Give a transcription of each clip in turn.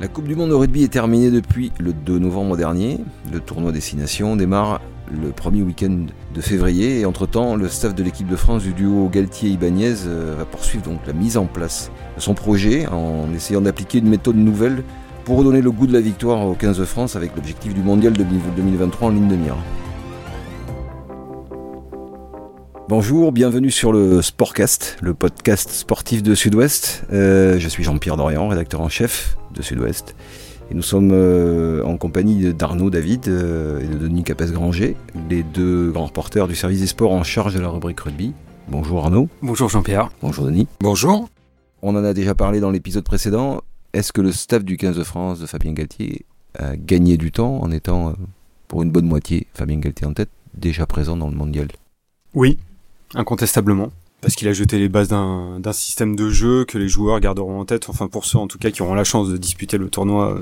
La Coupe du Monde de rugby est terminée depuis le 2 novembre dernier. Le tournoi Destination démarre le premier week-end de février et entre-temps, le staff de l'équipe de France du duo Galtier-Ibanez euh, va poursuivre donc la mise en place de son projet en essayant d'appliquer une méthode nouvelle pour redonner le goût de la victoire au 15 de France avec l'objectif du mondial de 2023 en ligne de mire. Bonjour, bienvenue sur le Sportcast, le podcast sportif de Sud-Ouest. Euh, je suis Jean-Pierre Dorian, rédacteur en chef de Sud-Ouest. Et nous sommes euh, en compagnie d'Arnaud David euh, et de Denis Capes-Granger, les deux grands reporters du service des sports en charge de la rubrique rugby. Bonjour Arnaud. Bonjour Jean-Pierre. Bonjour Denis. Bonjour. On en a déjà parlé dans l'épisode précédent. Est-ce que le staff du 15 de France de Fabien Galtier a gagné du temps en étant, pour une bonne moitié, Fabien Galtier en tête, déjà présent dans le mondial? Oui, incontestablement. Parce qu'il a jeté les bases d'un système de jeu que les joueurs garderont en tête, enfin pour ceux en tout cas qui auront la chance de disputer le tournoi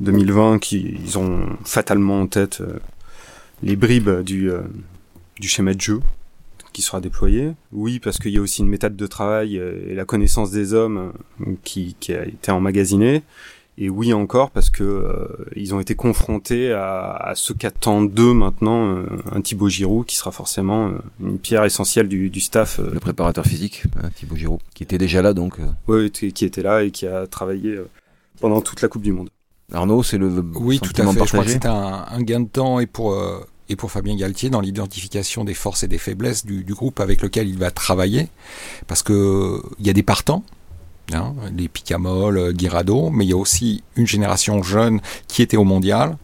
2020, euh, qui ils ont fatalement en tête euh, les bribes du, euh, du schéma de jeu qui sera déployé. Oui, parce qu'il y a aussi une méthode de travail et la connaissance des hommes qui, qui a été emmagasinée. Et oui encore parce que euh, ils ont été confrontés à, à ce qu'attend d'eux maintenant euh, un Thibaut Giroud qui sera forcément euh, une pierre essentielle du, du staff. Le préparateur physique, hein, Thibaut Giroud, qui était déjà là donc. Oui, qui était là et qui a travaillé pendant toute la Coupe du Monde. Arnaud, c'est le oui tout à fait. Je crois que c'est un, un, gain de temps et pour et pour Fabien Galtier dans l'identification des forces et des faiblesses du, du, groupe avec lequel il va travailler, parce que il y a des partants hein, les Picamol, euh, Guirado, mais il y a aussi une génération jeune qui était au mondial.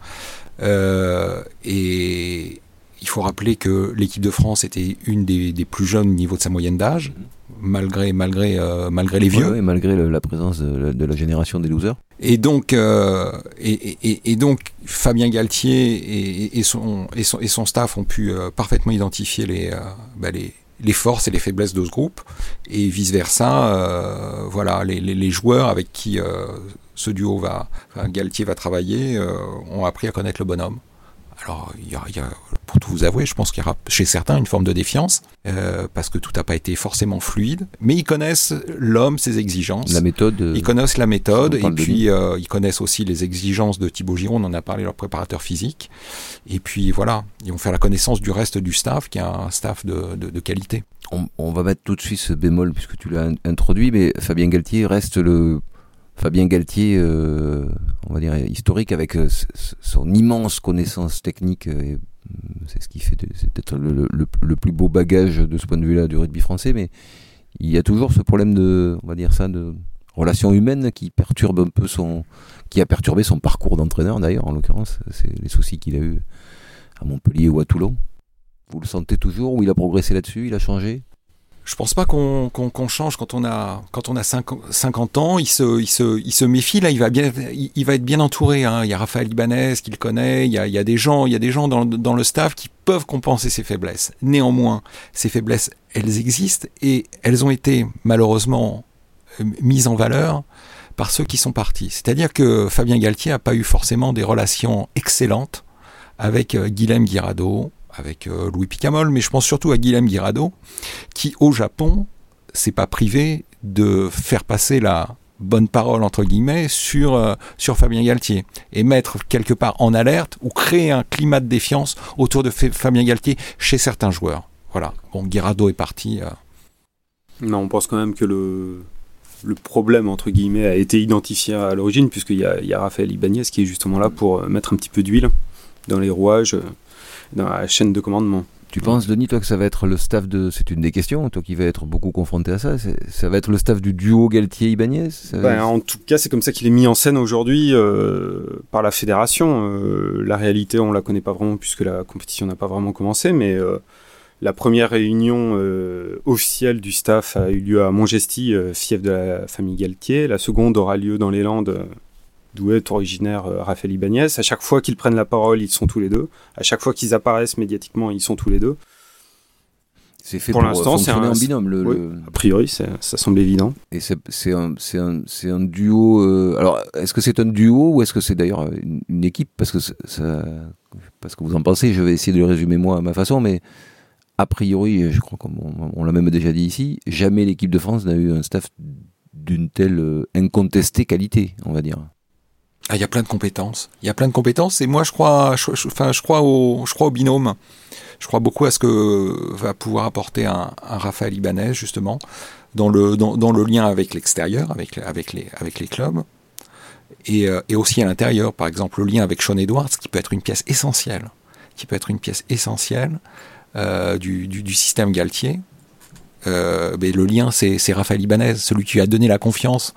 Euh, et il faut rappeler que l'équipe de France était une des, plus jeunes au niveau de sa moyenne d'âge, malgré, malgré, euh, malgré les vieux. et malgré la présence de, la génération des losers. Et donc, et, donc Fabien Galtier et, son, et, son, et son staff ont pu parfaitement identifier les, bah, les, les forces et les faiblesses de ce groupe et vice versa euh, voilà les, les, les, joueurs avec qui euh, ce duo va enfin, Galtier va travailler euh, ont appris à connaître le bonhomme alors il y a, y a, pour tout vous avouer je pense qu'il y aura chez certains une forme de défiance euh, parce que tout n'a pas été forcément fluide mais ils connaissent l'homme ses exigences. La méthode ils connaissent la méthode et puis euh, ils connaissent aussi les exigences de Thibaut Giron on en a parlé leur préparateur physique. Et puis voilà, ils vont faire la connaissance du reste du staff, qui est un staff de, de, de qualité. On, on, va mettre tout de suite ce bémol puisque tu l'as introduit, mais Fabien Galtier reste le Fabien Galtier, euh, on va dire historique avec euh, son immense connaissance technique. Euh, c'est ce qui fait, c'est peut-être le, plus beau bagage de ce point de vue-là du rugby français, mais il y a toujours ce problème de, on va dire ça, de relation humaine qui perturbe un peu son, qui a perturbé son parcours d'entraîneur d'ailleurs, en l'occurrence, c'est les soucis qu'il a eu à Montpellier ou à Toulon. Vous le sentez toujours ou il a progressé là-dessus, il a changé? Je pense pas qu'on qu change quand on a quand on a 50 ans. Il se, il se, il se méfie là. Il va bien, il, va être bien entouré. Hein. Il y a Raphaël Ibanez qu'il connaît. Il y, a, il y a des gens, il y a des gens dans, dans le staff qui peuvent compenser ses faiblesses. Néanmoins, ces faiblesses, elles existent et elles ont été malheureusement euh, mises en valeur par ceux qui sont partis. C'est-à-dire que Fabien Galtier n'a pas eu forcément des relations excellentes avec euh, Guilhem Guirado, avec euh, Louis Picamol, mais je pense surtout à Guilhem Guirado, qui au Japon s'est pas privé de faire passer la bonne parole entre guillemets sur euh, sur Fabien Galtier et mettre quelque part en alerte ou créer un climat de défiance autour de Fabien Galtier chez certains joueurs. Voilà. Bon, Guirado est parti. Euh. Non, on pense quand même que le le problème entre guillemets a été identifié à l'origine puisqu'il y y a Raphaël Ibanez qui est justement là pour mettre un petit peu d'huile dans les rouages dans la chaîne de commandement. Tu penses, Denis, toi, que ça va être le staff de. C'est une des questions, toi qui vas être beaucoup confronté à ça. Ça va être le staff du duo Galtier-Ibanez ben, En tout cas, c'est comme ça qu'il est mis en scène aujourd'hui euh, par la fédération. Euh, la réalité, on la connaît pas vraiment puisque la compétition n'a pas vraiment commencé, mais euh, la première réunion officielle du staff a eu lieu à Montgesty, euh, fief de la famille Galtier. La seconde aura lieu dans les Landes d'où est originaire euh, Raphaël Ibanez. À chaque fois qu'ils prennent la parole, ils sont tous les deux. À chaque fois qu'ils apparaissent médiatiquement, ils sont tous les deux. C'est fait pour, pour l'instant, c'est un binôme. Le, oui, A priori, ça semble évident. Et c'est un, un, un, duo. Euh, alors, est-ce que c'est un duo ou est-ce que c'est d'ailleurs une, une, équipe? Parce que ça, parce que vous en pensez, je vais essayer de le résumer moi à ma façon, mais a priori, je crois qu'on on, l'a même déjà dit ici, jamais l'équipe de France n'a eu un staff d'une telle euh, incontestée qualité, on va dire. Ah, il y a plein de compétences. Il y a plein de compétences et moi je crois, enfin je crois au, binôme. Je crois beaucoup à ce que va pouvoir apporter un, un Raphaël Ibanez justement dans le lien avec l'extérieur, avec les clubs et, euh, et aussi à l'intérieur. Par exemple, le lien avec Sean Edwards qui peut être une pièce essentielle, qui peut être une pièce essentielle euh, du, du, système Galtier. Euh, mais le lien, c'est Raphaël Ibanez, celui qui a donné la confiance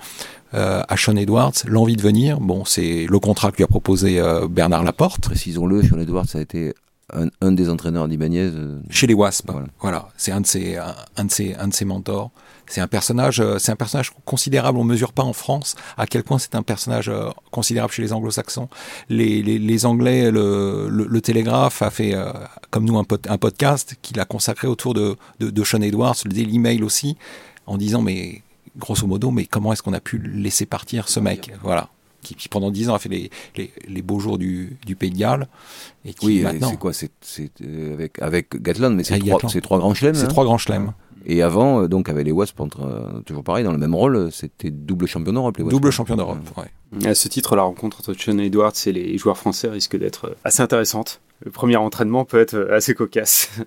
euh, à Sean Edwards, l'envie de venir. Bon, c'est le contrat que lui a proposé euh, Bernard Laporte. Précisons-le, Sean Edwards a été un, un des entraîneurs d'Ibanez. Euh, Chez les Wasps, voilà. voilà. C'est un de ses, un, un, de ses, un de ses mentors. C'est un personnage, euh, c'est un personnage considérable. On mesure pas en France à quel point c'est un personnage euh, considérable chez les Anglo-Saxons. Les, les, les, Anglais, le, le, le, Télégraphe a fait, euh, comme nous, un, pod, un podcast qu'il a consacré autour de, de, de Sean Edwards, le Daily Mail aussi, en disant mais grosso modo, mais comment est-ce qu'on a pu laisser partir ce mec? Voilà. Qui, qui, pendant dix ans a fait les, les, les, beaux jours du, du Pays de Galles. Et qui oui, maintenant... c'est quoi? C'est avec, avec Gatland, mais c'est trois, trois grands chelems. C'est hein? trois grands chelems. Et avant, donc avec les Wasps, entre, toujours pareil, dans le même rôle, c'était double champion d'Europe. Double champion d'Europe, ouais. À ce titre, la rencontre entre Sean Edwards et les joueurs français risque d'être assez intéressante. Le premier entraînement peut être assez cocasse.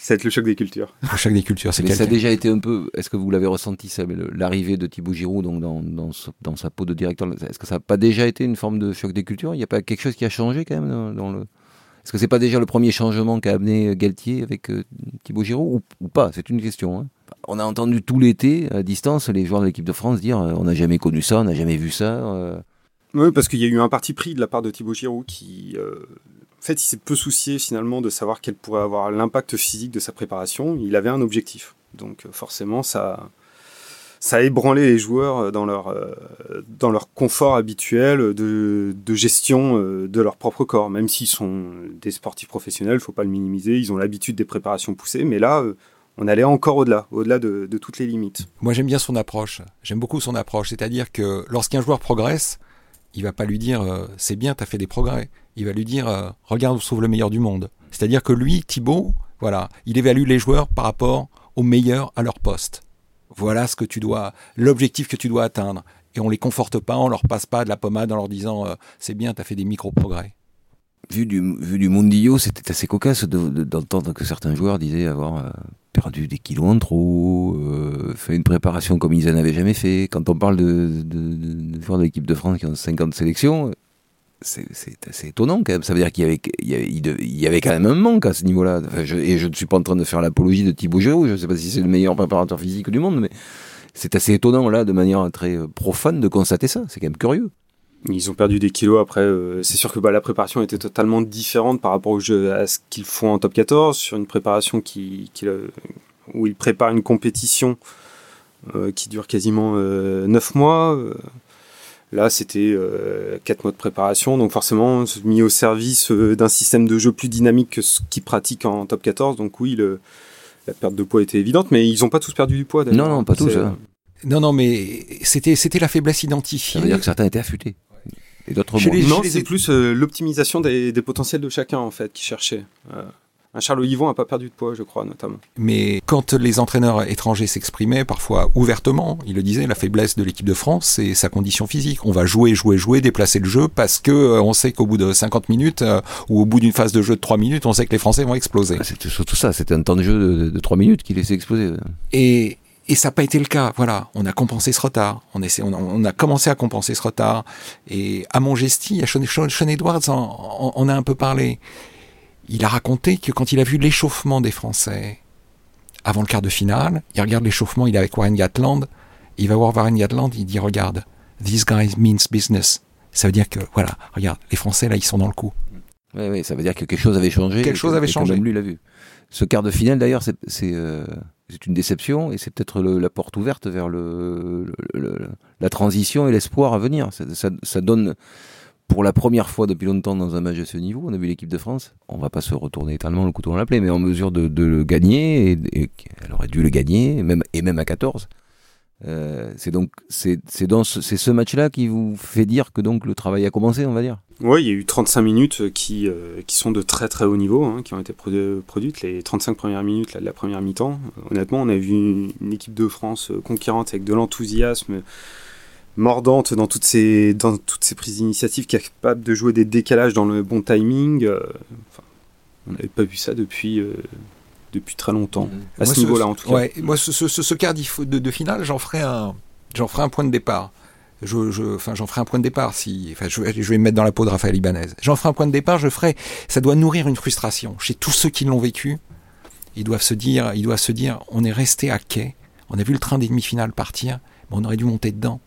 Ça va être le choc des cultures. Le choc des cultures, c'est Ça a déjà été un peu. Est-ce que vous l'avez ressenti, l'arrivée de Thibaut Giroud donc dans, dans, dans, sa peau de directeur? Est-ce que ça n'a pas déjà été une forme de choc des cultures? Il n'y a pas quelque chose qui a changé quand même dans, dans le. Est-ce que c'est pas déjà le premier changement qu'a amené Galtier avec euh, Thibaut Giroud ou, ou pas? C'est une question. Hein. On a entendu tout l'été, à distance, les joueurs de l'équipe de France dire euh, on n'a jamais connu ça, on n'a jamais vu ça. Euh... Oui, parce qu'il y a eu un parti pris de la part de Thibaut Giroud qui, euh, en fait, il s'est peu soucié finalement de savoir quel pourrait avoir l'impact physique de sa préparation. Il avait un objectif. Donc forcément, ça, ça a ébranlé les joueurs dans leur, euh, dans leur confort habituel de, de gestion euh, de leur propre corps. Même s'ils sont des sportifs professionnels, il faut pas le minimiser, ils ont l'habitude des préparations poussées, mais là, euh, on allait encore au-delà, au-delà de, de, toutes les limites. Moi, j'aime bien son approche. J'aime beaucoup son approche. C'est-à-dire que lorsqu'un joueur progresse, il va pas lui dire euh, c'est bien, tu as fait des progrès. Il va lui dire euh, regarde se trouve le meilleur du monde. C'est-à-dire que lui, Thibaut, voilà, il évalue les joueurs par rapport aux meilleurs à leur poste. Voilà ce que tu dois, l'objectif que tu dois atteindre. Et on les conforte pas, on leur passe pas de la pommade en leur disant euh, c'est bien, tu fait des micro-progrès. Vu du, vu du Mondillo, c'était assez cocasse d'entendre de, de, que certains joueurs disaient avoir euh, perdu des kilos en trop, euh, fait une préparation comme ils n'en avaient jamais fait. Quand on parle de, de, de joueurs de l'équipe de France qui ont 50 sélections, c'est assez étonnant quand même. Ça veut dire qu'il y avait, y quand même un manque à ce niveau-là. Et je ne suis pas en train de faire l'apologie de Thibaut Giroud. Je ne sais pas si c'est le meilleur préparateur physique du monde, mais c'est assez étonnant là, de manière très profane, de constater ça. C'est quand même curieux. Ils ont perdu des kilos après. Euh, c'est sûr que bah, la préparation était totalement différente par rapport à ce qu'ils font en top 14 sur une préparation qui, qui où ils préparent une compétition euh, qui dure quasiment euh, 9 mois. Là, c'était euh, 4 mois de préparation, donc forcément mis au service euh, d'un système de jeu plus dynamique que ce qu'ils pratiquent en top 14. Donc oui, le, la perte de poids était évidente, mais ils n'ont pas tous perdu du poids. Non, non, pas tous. Hein. Non, non, mais c'était c'était la faiblesse identifiée. Ça veut dire que certains étaient affûtés. Et d'autres moins. Non, c'est plus euh, l'optimisation des, des, potentiels de chacun, en fait, qui cherchait. Euh, un Charles Yvon n'a pas perdu de poids, je crois, notamment. Mais quand les entraîneurs étrangers s'exprimaient, parfois ouvertement, ils le disaient, la faiblesse de l'équipe de France, c'est sa condition physique. On va jouer, jouer, jouer, déplacer le jeu parce que euh, on sait qu'au bout de 50 minutes euh, ou au bout d'une phase de jeu de 3 minutes, on sait que les Français vont exploser. Ah, c'est surtout ça, c'était un temps de jeu de, de 3 minutes qui laissait exploser. Et, et ça n'a pas été le cas. Voilà, on a compensé ce retard. On, essaie, on, a, on a commencé à compenser ce retard. Et à Montgesti, à Sean, Sean Edwards, on, on a un peu parlé il a raconté que quand il a vu l'échauffement des Français avant le quart de finale, il regarde l'échauffement, il est avec Warren Gatland, il va voir Warren Gatland, il dit regarde, this guy means business. Ça veut dire que voilà, regarde, les Français là, ils sont dans le coup. Oui, oui, ça veut dire que quelque chose avait changé. Quelque chose avait changé. Même lui l'a vu. Ce quart de finale d'ailleurs, c'est c'est euh, une déception et c'est peut-être la porte ouverte vers le, le, le la transition et l'espoir à venir. Ça, ça, ça donne pour la première fois depuis longtemps dans un match de ce niveau, on a vu l'équipe de France. On va pas se retourner éternellement le couteau dans la plaie, mais en mesure de, le gagner, et, elle aurait dû le gagner, même, et même à 14. Euh, c'est donc c'est ce, match-là qui vous fait dire que donc le travail a commencé, on va dire? Oui, il y a eu 35 minutes qui euh, qui sont de très très haut niveau, hein, qui ont été produ produites. Les 35 premières minutes de la première mi-temps. Honnêtement, on a vu une équipe de France conquérante avec de l'enthousiasme mordante dans toutes ses dans toutes ses prises d'initiative, capable de jouer des décalages dans le bon timing. on n'avait pas vu ça depuis depuis très longtemps à ce niveau-là en tout cas. moi, ce, ce, ce quart de, de, finale, j'en ferai un j'en ferai un point de départ je, je, enfin, j'en ferai un point de départ si, enfin, je, je, vais me mettre dans la peau de Raphaël Ibanez. J'en ferai un point de départ, je ferai, ça doit nourrir une frustration chez tous ceux qui l'ont vécu. Ils doivent se dire, ils doivent se dire, on est resté à quai, on a vu le train des demi-finales partir, mais on aurait dû monter dedans.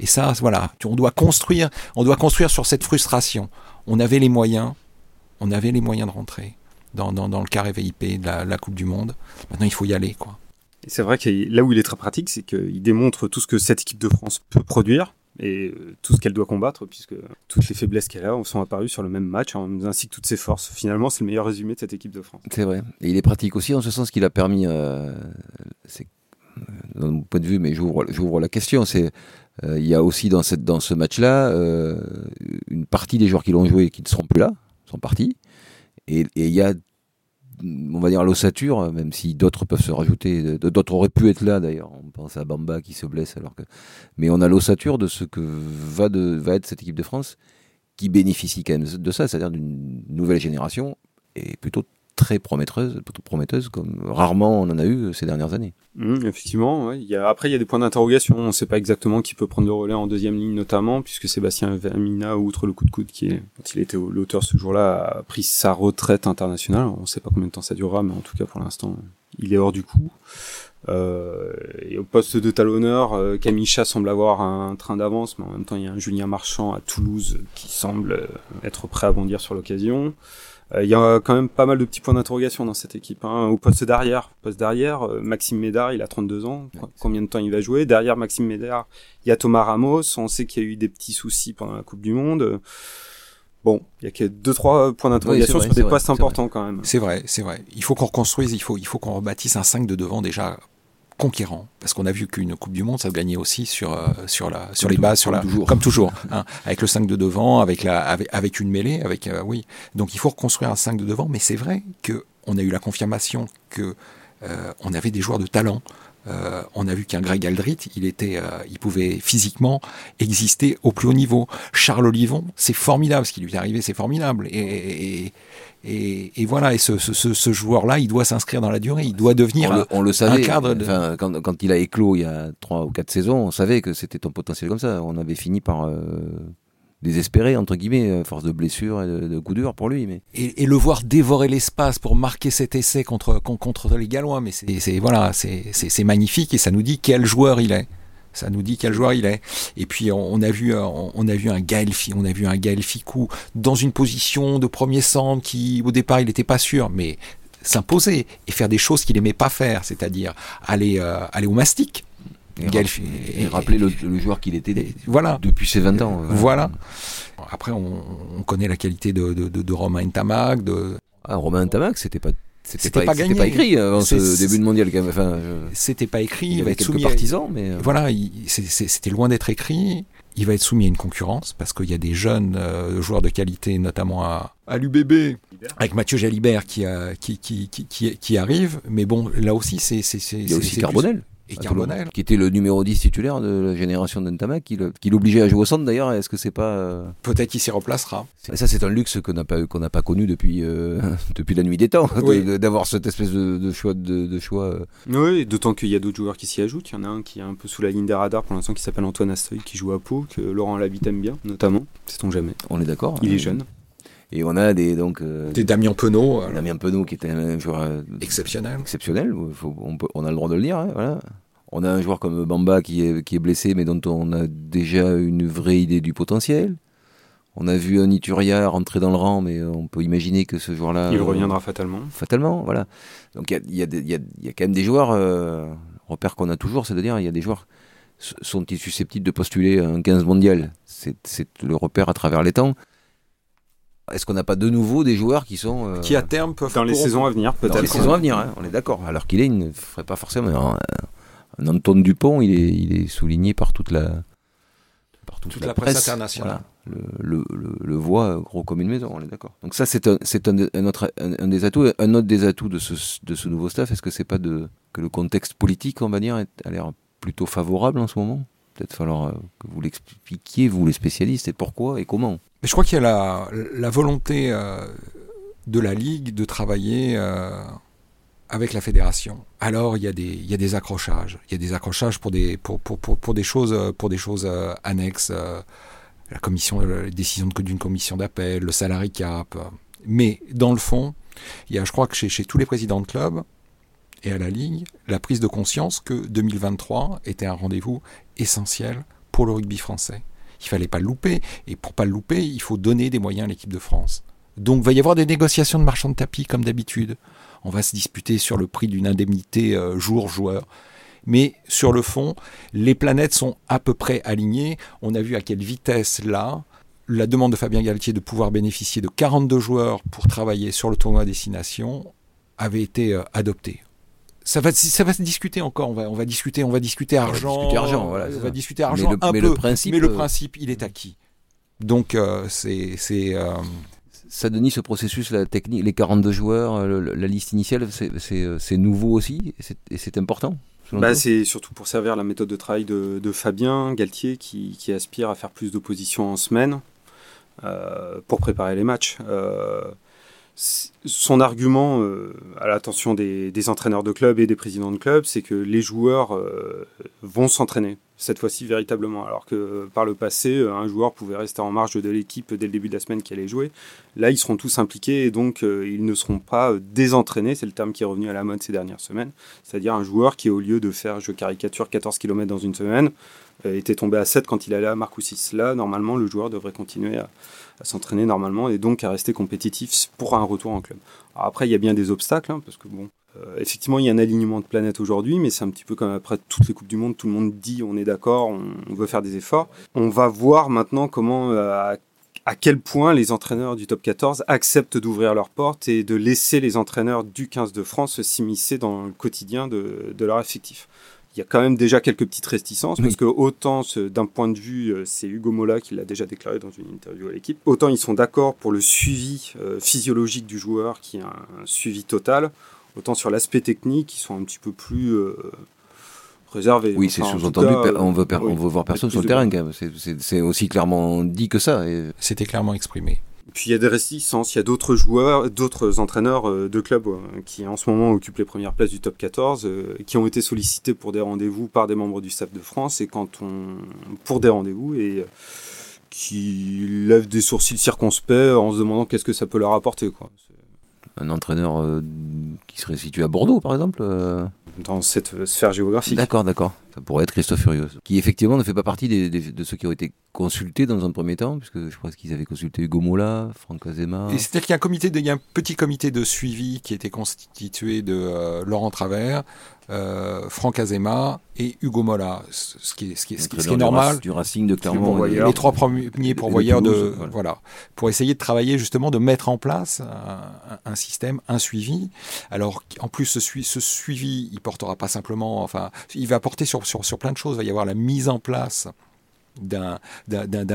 Et ça, voilà, on doit construire, on doit construire sur cette frustration. On avait les moyens, on avait les moyens de rentrer dans, dans, dans le carré VIP de la, la Coupe du Monde. Maintenant, il faut y aller, quoi. C'est vrai que là où il est très pratique, c'est qu'il démontre tout ce que cette équipe de France peut produire et euh, tout ce qu'elle doit combattre, puisque toutes les faiblesses qu'elle a sont apparues sur le même match, hein, ainsi que toutes ses forces. Finalement, c'est le meilleur résumé de cette équipe de France. C'est vrai. Et il est pratique aussi en ce sens qu'il a permis, euh, c'est euh, dans mon point de vue, mais j'ouvre la question, c'est il y a aussi dans, ce match-là une partie des joueurs qui l'ont joué qui ne seront plus là, sont partis. Et il y a on va dire l'ossature, même si d'autres peuvent se rajouter, d'autres auraient pu être là d'ailleurs. On pense à Bamba qui se blesse alors que, mais on a l'ossature de ce que va, va être cette équipe de France qui bénéficie quand même de ça, c'est-à-dire d'une nouvelle génération et plutôt très prometteuse, prometteuse comme rarement on en a eu euh, ces dernières années. Mmh, effectivement, il y a, après il y a des points d'interrogation. On ne sait pas exactement qui peut prendre le relais en deuxième ligne notamment, puisque Sébastien Vermina, outre le coup de coude qui est, quand il était l'auteur ce jour-là, a pris sa retraite internationale. On ne sait pas combien de temps ça durera, mais en tout cas pour l'instant, il est hors du coup. Euh, et au poste de talonneur, euh, Camille Chat semble avoir un train d'avance, mais en même temps il y a un Julien Marchand à Toulouse qui semble euh, être prêt à bondir sur l'occasion. Euh, il y a quand même pas mal de petits points d'interrogation dans cette équipe. Hein. Au poste d'arrière, poste d'arrière, euh, Maxime Médard, il a 32 ans. Combien de temps il va jouer? Derrière Maxime Médard, il y a Thomas Ramos. On sait qu'il y a eu des petits soucis pendant la Coupe du Monde. Bon, il y a que deux trois points d'interrogation sur des postes importants quand même. C'est vrai, c'est vrai. Il faut qu'on reconstruise, il faut il faut qu'on rebâtisse un 5 de devant déjà conquérant. Parce qu'on a vu qu'une Coupe du Monde ça gagnait aussi sur euh, sur la sur les bases sur la toujours. comme toujours hein, avec le 5 de devant avec la avec, avec une mêlée avec euh, oui. Donc il faut reconstruire un 5 de devant mais c'est vrai que on a eu la confirmation que euh, on avait des joueurs de talent euh, on a vu qu'un Greg Aldrit, il était, euh, il pouvait physiquement exister au plus haut niveau. Charles Olivon, c'est formidable ce qui lui est arrivé, c'est formidable. Et, et, et, voilà, et ce, ce, ce joueur-là, il doit s'inscrire dans la durée, il doit devenir on le, on le savait, un cadre. De... Enfin, quand, quand, il a éclos il y a trois ou quatre saisons, on savait que c'était un potentiel comme ça. On avait fini par euh, désespéré entre guillemets, force de blessure et de, coups durs pour lui. Mais et, et le voir dévorer l'espace pour marquer cet essai contre contre les Gallois, mais c'est voilà, c'est magnifique et ça nous dit quel joueur il est. Ça nous dit quel joueur il est. Et puis on, a vu on, a vu un Gaël on a vu un Gaël Ficou dans une position de premier centre qui au départ il n'était pas sûr, mais s'imposer et faire des choses qu'il aimait pas faire, c'est-à-dire aller euh, aller au mastic. Et, rappeler le, joueur qu'il était voilà. depuis ses 20 ans. Voilà. Après, on, connaît la qualité de, de, de, Romain Ntamak. De... Ah, Romain Ntamak, c'était pas c'était pas, pas, pas, écrit avant ce début de mondial. Enfin, C'était pas écrit. Il, va être soumis partisans, mais euh, voilà, c'était loin d'être écrit. Il va être soumis à une concurrence parce qu'il y a des jeunes euh, joueurs de qualité, notamment à, à l'UBB, avec Mathieu Jalibert qui, qui, qui, qui, qui, arrive. Mais bon, là aussi, c'est. Il y a aussi Carbonel et Carbonel. Qui était le numéro 10 titulaire de la génération d'Entamac, qui l'obligeait à jouer au centre d'ailleurs. Est-ce que c'est pas. Euh, Peut-être qu'il s'y remplacera. ça, c'est un luxe qu'on n'a pas, qu'on n'a pas connu depuis, euh, depuis la nuit des temps, d'avoir cette espèce de, choix. De, choix euh. Oui, d'autant qu'il y a d'autres joueurs qui s'y ajoutent. Il y en a un qui est un peu sous la ligne des radars pour l'instant qui s'appelle Antoine Astoy, qui joue à Pau, que Laurent Labitte aime bien, notamment. Sait-on jamais. On est d'accord. Il est jeune. Et on a des donc euh, des Damien Penaud. Damien Penaud qui était un joueur exceptionnel. Exceptionnel. on, peut, on, a le droit de le dire. Hein, voilà. On a un joueur comme Bamba qui est, qui est blessé, mais dont on a déjà une vraie idée du potentiel. On a vu un Ituria rentrer dans le rang, mais on peut imaginer que ce joueur-là. Il reviendra fatalement. Fatalement, voilà. Donc il y a, quand même des joueurs, euh, repère qu'on a toujours, c'est-à-dire il y a des joueurs sont-ils susceptibles de postuler un 15 mondial? C'est le repère à travers les temps. Est-ce qu'on n'a pas de nouveau des joueurs qui sont euh, qui à terme peuvent dans les saisons à venir peut-être dans les saisons à venir hein, on est d'accord alors qu'il est il ne ferait pas forcément Antoine Dupont, il est, il est souligné par toute la, par toute, la, presse, internationale. Le, le, le, voit gros comme une maison, on est d'accord. Donc ça, c'est un, c'est un, un, autre, un, des atouts. Un autre des atouts de ce, de ce nouveau staff, est-ce que c'est pas de, que le contexte politique, on va dire, a l'air plutôt favorable en ce moment? Peut-être falloir que vous l'expliquiez, vous les spécialistes, et pourquoi et comment? Mais je crois qu'il y a la, volonté de la Ligue de travailler avec la fédération. Alors il y a des accrochages, il y a des accrochages pour des choses euh, annexes, euh, la commission la décision d'une commission d'appel, le salary cap. Mais dans le fond, il y a je crois que chez chez tous les présidents de clubs et à la ligue, la prise de conscience que 2023 était un rendez-vous essentiel pour le rugby français. Il fallait pas le louper et pour pas le louper, il faut donner des moyens à l'équipe de France. Donc, il va y avoir des négociations de marchands de tapis comme d'habitude on va se disputer sur le prix d'une indemnité euh, jour-joueur. Mais sur le fond, les planètes sont à peu près alignées. On a vu à quelle vitesse là, la demande de Fabien Galtier de pouvoir bénéficier de 42 joueurs pour travailler sur le tournoi Destination avait été euh, adoptée. Ça va, ça va se discuter encore. On va, on va discuter, on va discuter argent. On va discuter argent, voilà, on va discuter argent mais le, principe, mais le euh, principe, il est acquis. Donc c'est, c'est ça, Denis, ce processus, la technique, les 42 joueurs, euh, la liste initiale, euh, c'est nouveau aussi et c'est important bah, C'est surtout pour servir la méthode de travail de, Fabien Galtier qui, aspire à faire plus d'opposition en semaine euh, pour préparer les matchs. Son argument à l'attention des, entraîneurs de club et des présidents de club, c'est que les joueurs vont s'entraîner cette fois-ci véritablement. Alors que par le passé, un joueur pouvait rester en marge de l'équipe dès le début de la semaine qui allait jouer. Là, ils seront tous impliqués et donc euh, ils ne seront pas euh, désentraînés, c'est le terme qui est revenu à la mode ces dernières semaines. C'est-à-dire un joueur qui, au lieu de faire, je caricature, 14 km dans une semaine, euh, était tombé à 7 quand il allait à Marcoussis. Là, normalement, le joueur devrait continuer à, s'entraîner normalement et donc à rester compétitif pour un retour en club. après, il y a bien des obstacles, hein, parce que bon, euh, effectivement, il y a un alignement de planètes aujourd'hui, mais c'est un petit peu comme après toutes les Coupes du Monde, tout le monde dit on est d'accord, on, veut faire des efforts. On va voir maintenant comment, euh, à, quel point les entraîneurs du top 14 acceptent d'ouvrir leurs portes et de laisser les entraîneurs du 15 de France s'immiscer dans le quotidien de, leur effectif. Il y a quand même déjà quelques petites réticences, parce que autant d'un point de vue, euh, c'est Hugo Mola qui l'a déjà déclaré dans une interview à l'équipe, autant ils sont d'accord pour le suivi physiologique du joueur, qui est un suivi total, Autant sur l'aspect technique, ils sont un petit peu plus euh, réservés. Oui, c'est sous-entendu, on, veut on veut voir personne sur le terrain. C'est aussi clairement dit que ça. C'était clairement exprimé. Puis il y a des réticences, il y a d'autres joueurs, d'autres entraîneurs euh, de clubs euh, qui en ce moment occupent les premières places du top 14, qui ont été sollicités pour des rendez-vous par des membres du staff de France et quand on pour des rendez-vous et qui lèvent des sourcils circonspects en se demandant qu'est-ce que ça peut leur apporter quoi un entraîneur euh, qui serait situé à Bordeaux, par exemple euh Dans cette sphère géographique. D'accord, d'accord. Ça pourrait être Christophe Furios, qui effectivement ne fait pas partie de ceux qui ont été consultés dans un premier temps, puisque je pense qu'ils avaient consulté Hugo Mola, Franck Azema. c'est-à-dire qu'il y a un comité, de, il y a un petit comité de suivi qui était constitué de euh, Laurent Travers, euh, Franck Azema et Hugo Mola, ce qui est, ce qui est, ce qui est, normal. Du Racing de Clermont. Les trois premiers pourvoyeurs de, voilà. pour essayer de travailler justement, de mettre en place un, un système, un suivi. Alors, en plus, ce, ce suivi, il portera pas simplement, enfin, il va porter sur, sur, sur plein de choses. Il va y avoir la mise en place d'un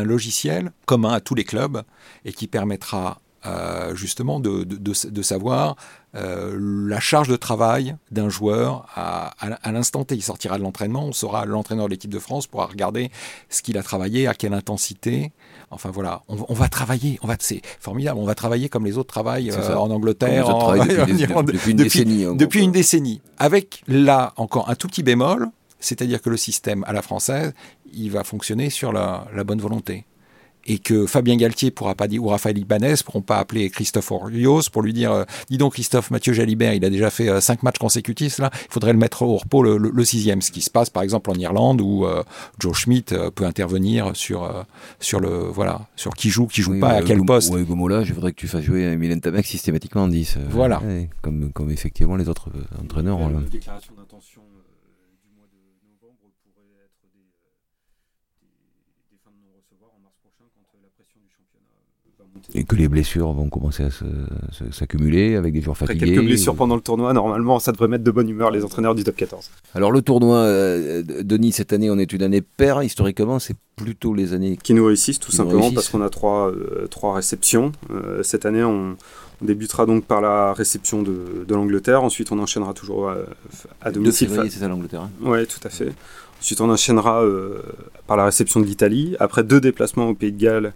logiciel commun à tous les clubs et qui permettra euh, justement de, de, de, savoir euh, la charge de travail d'un joueur à, à, l'instant T. Il sortira de l'entraînement, on saura, l'entraîneur de l'équipe de France pourra regarder ce qu'il a travaillé, à quelle intensité. Enfin voilà, on, on va travailler, on va, c'est formidable, on va travailler comme les autres travaillent euh, en Angleterre, en, depuis, une décennie. Depuis une décennie. Avec là encore un tout petit bémol, c'est-à-dire que le système à la française, il va fonctionner sur la, bonne volonté. Et que Fabien Galtier pourra pas dire, ou Raphaël Ibanez pourront pas appeler Christophe Orios pour lui dire, euh, dis donc Christophe, Mathieu Jalibert, il a déjà fait euh, cinq matchs consécutifs là, il faudrait le mettre au repos le, sixième, ce qui se passe par exemple en Irlande où euh, Joe Schmidt peut intervenir sur sur le voilà sur qui joue, qui joue pas, à quel poste. Oui, Gomola, je voudrais que tu fasses jouer Mylène Tamek systématiquement en 10. voilà. comme comme effectivement les autres entraîneurs. Une déclaration d'intention Et que les blessures vont commencer à s'accumuler avec des joueurs fatigués. quelques blessures pendant le tournoi, normalement, ça devrait mettre de bonne humeur les entraîneurs du top 14. Alors le tournoi, euh, Denis, cette année, on est une année paire. Historiquement, c'est plutôt les années qui nous réussissent, tout simplement parce qu'on a trois, euh, trois réceptions. Euh, cette année, on, On débutera donc par la réception de, de l'Angleterre, ensuite on enchaînera toujours à, à domicile. février, c'est ça l'Angleterre hein Ouais, tout à fait. Ensuite on enchaînera euh, par la réception de l'Italie, après deux déplacements au Pays de Galles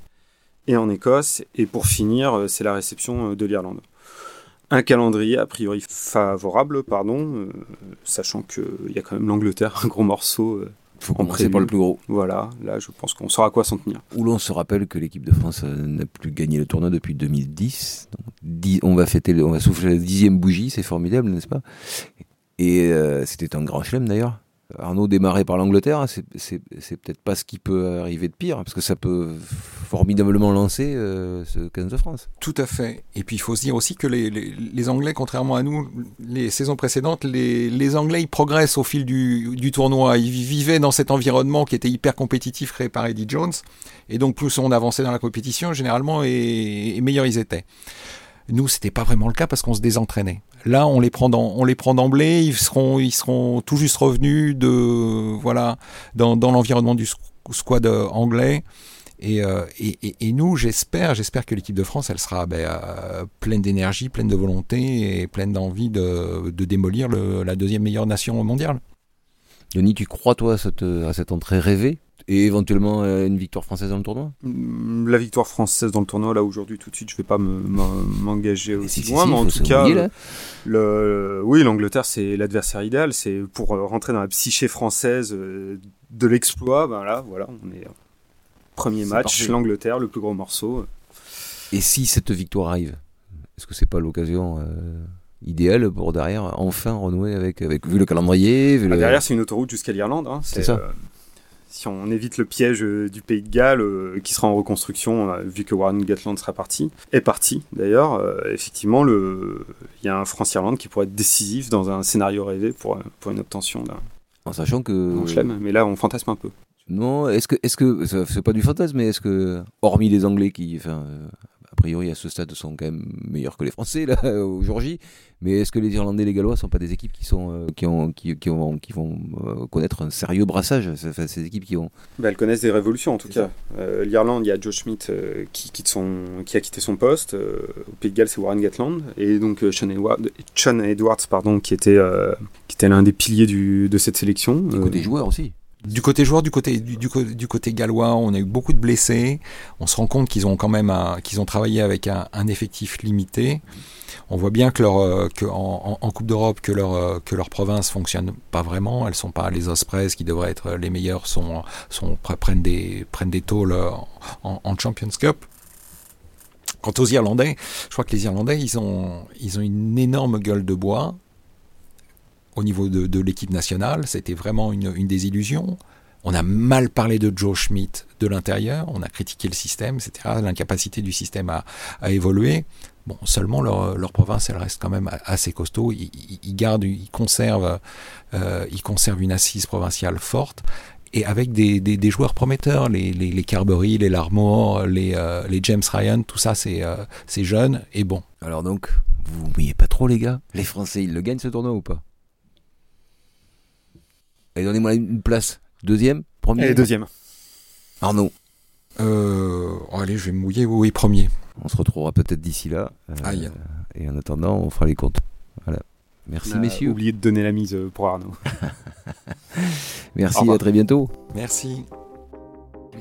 et en Écosse, et pour finir, euh, c'est la réception euh, de l'Irlande. Un calendrier a priori favorable, pardon, euh, sachant qu'il y a quand même l'Angleterre, un gros morceau. euh, faut en commencer par le plus gros. voilà, là je pense qu'on saura à quoi s'en tenir. Où l'on se rappelle que l'équipe de France n'a plus gagné le tournoi depuis 2010. Donc, dix- on va fêter, on va souffler la dixième bougie, c'est formidable, n'est-ce pas? Et euh, c'était un grand chelem d'ailleurs. Arnaud démarré par l'Angleterre, c'est peut-être pas ce qui peut arriver de pire, parce que ça peut formidablement lancer euh, ce 15 de France. Tout à fait. Et puis il faut se dire aussi que les, Anglais, contrairement à nous, les saisons précédentes, les, Anglais ils progressent au fil du, du tournoi. Ils vivaient dans cet environnement qui était hyper compétitif créé par Eddie Jones. Et donc plus on avançait dans la compétition, généralement, et, et meilleurs ils étaient. Nous, c'était pas vraiment le cas parce qu'on se désentraînait. Là, on les prend on les prend d'emblée. Ils seront, ils seront tout juste revenus de, voilà, dans, dans l'environnement du squad anglais. Et, euh, et, et, et, nous, j'espère, j'espère que l'équipe de France, elle sera ben, euh, pleine d'énergie, pleine de volonté et pleine d'envie de, de démolir la deuxième meilleure nation mondiale. Denis, tu crois toi cette, à cette entrée rêvée? Et éventuellement euh, une victoire française dans le tournoi? La victoire française dans le tournoi, là aujourd'hui, tout de suite, je vais pas m'engager aussi si, loin, si, mais en tout cas, oublier, le, oui, l'Angleterre, c'est l'adversaire idéal. C'est pour euh, rentrer dans la psyché française euh, de l'exploit. Ben là, voilà, on est premier match, l'Angleterre, le plus gros morceau. Et si cette victoire arrive, est-ce que c'est pas l'occasion euh, idéale pour derrière enfin renouer avec, avec vu le calendrier, vu Bah, le... derrière, c'est une autoroute jusqu'à l'Irlande. Hein. C'est ça. euh, si on évite le piège euh, du Pays de Galles, euh, qui sera en reconstruction, euh, vu que Warren Gatland sera parti, est parti d'ailleurs, effectivement, le... il y a un France-Irlande qui pourrait être décisif dans un scénario rêvé pour, pour une obtention d'un en sachant que chelem. Mais là, on fantasme un peu. non, est-ce que est-ce que c'est pas du fantasme, mais est-ce que hormis les Anglais qui, enfin, priori à ce stade sont quand même meilleurs que les Français là au jour J, mais est-ce que les Irlandais et les Gallois sont pas des équipes qui sont euh, qui ont qui, qui ont qui vont euh, connaître un sérieux brassage, enfin, ces équipes qui ont? Bah, elles connaissent des révolutions en tout cas. Euh, L'Irlande, il y a Joe Schmidt euh, qui, quitte son, qui a quitté son poste. Euh, au Pays de Galles, c'est Warren Gatland. Et donc Sean, Edward- Sean Edwards, pardon, qui était, qui était l'un des piliers du, de cette sélection. du côté joueurs aussi. Du côté joueur, du côté du, côté gallois, on a eu beaucoup de blessés. On se rend compte qu'ils ont quand même qu'ils ont travaillé avec un, effectif limité. On voit bien que leur euh, en, Coupe d'Europe que leur euh, que leur province fonctionne pas vraiment. Elles sont pas les Ospreys qui devraient être les meilleurs sont sont pre- prennent des prennent des tôles euh, en, en Champions Cup. Quant aux Irlandais, je crois que les Irlandais ils ont ils ont une énorme gueule de bois au niveau de, l'équipe nationale. C'était vraiment une, désillusion. On a mal parlé de Joe Schmidt de l'intérieur, on a critiqué le système, etc., l'incapacité du système à, évoluer. Bon, seulement leur, province, elle reste quand même assez costaud. Ils, ils- gardent, ils conservent, euh, une assise provinciale forte et avec des, joueurs prometteurs, les, les, les Carberry, les Larmore, les, euh, les James Ryan, tout ça, c'est euh, c'est jeune et bon. Alors donc, vous mouillez pas trop les gars? Les Français, ils le gagnent ce tournoi ou pas? Allez, donnez-moi une place. Deuxième Premier Et deuxième. Arnaud. Euh, oh, allez, je vais me mouiller, oui, oui, premier. On se retrouvera peut-être d'ici là. Euh, Aïe. Et en attendant, on fera les comptes. Voilà. Merci On a messieurs. oublié de donner la mise euh, pour Arnaud. Au Merci, à très bientôt. Merci.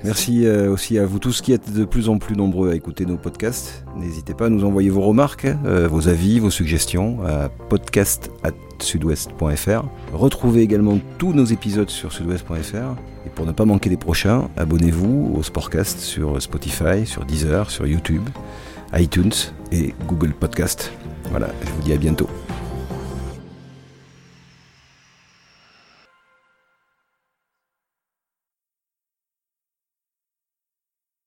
Merci euh, aussi à vous tous qui êtes de plus en plus nombreux à écouter nos podcasts. N'hésitez pas à nous envoyer vos remarques, euh, vos avis, vos suggestions à podcast@sudouest.fr. Retrouvez également tous nos épisodes sur sudouest.fr. Et pour ne pas manquer les prochains, abonnez-vous au Sportcast sur Spotify, sur Deezer, sur YouTube, iTunes et Google Podcast. Voilà, je vous dis à bientôt.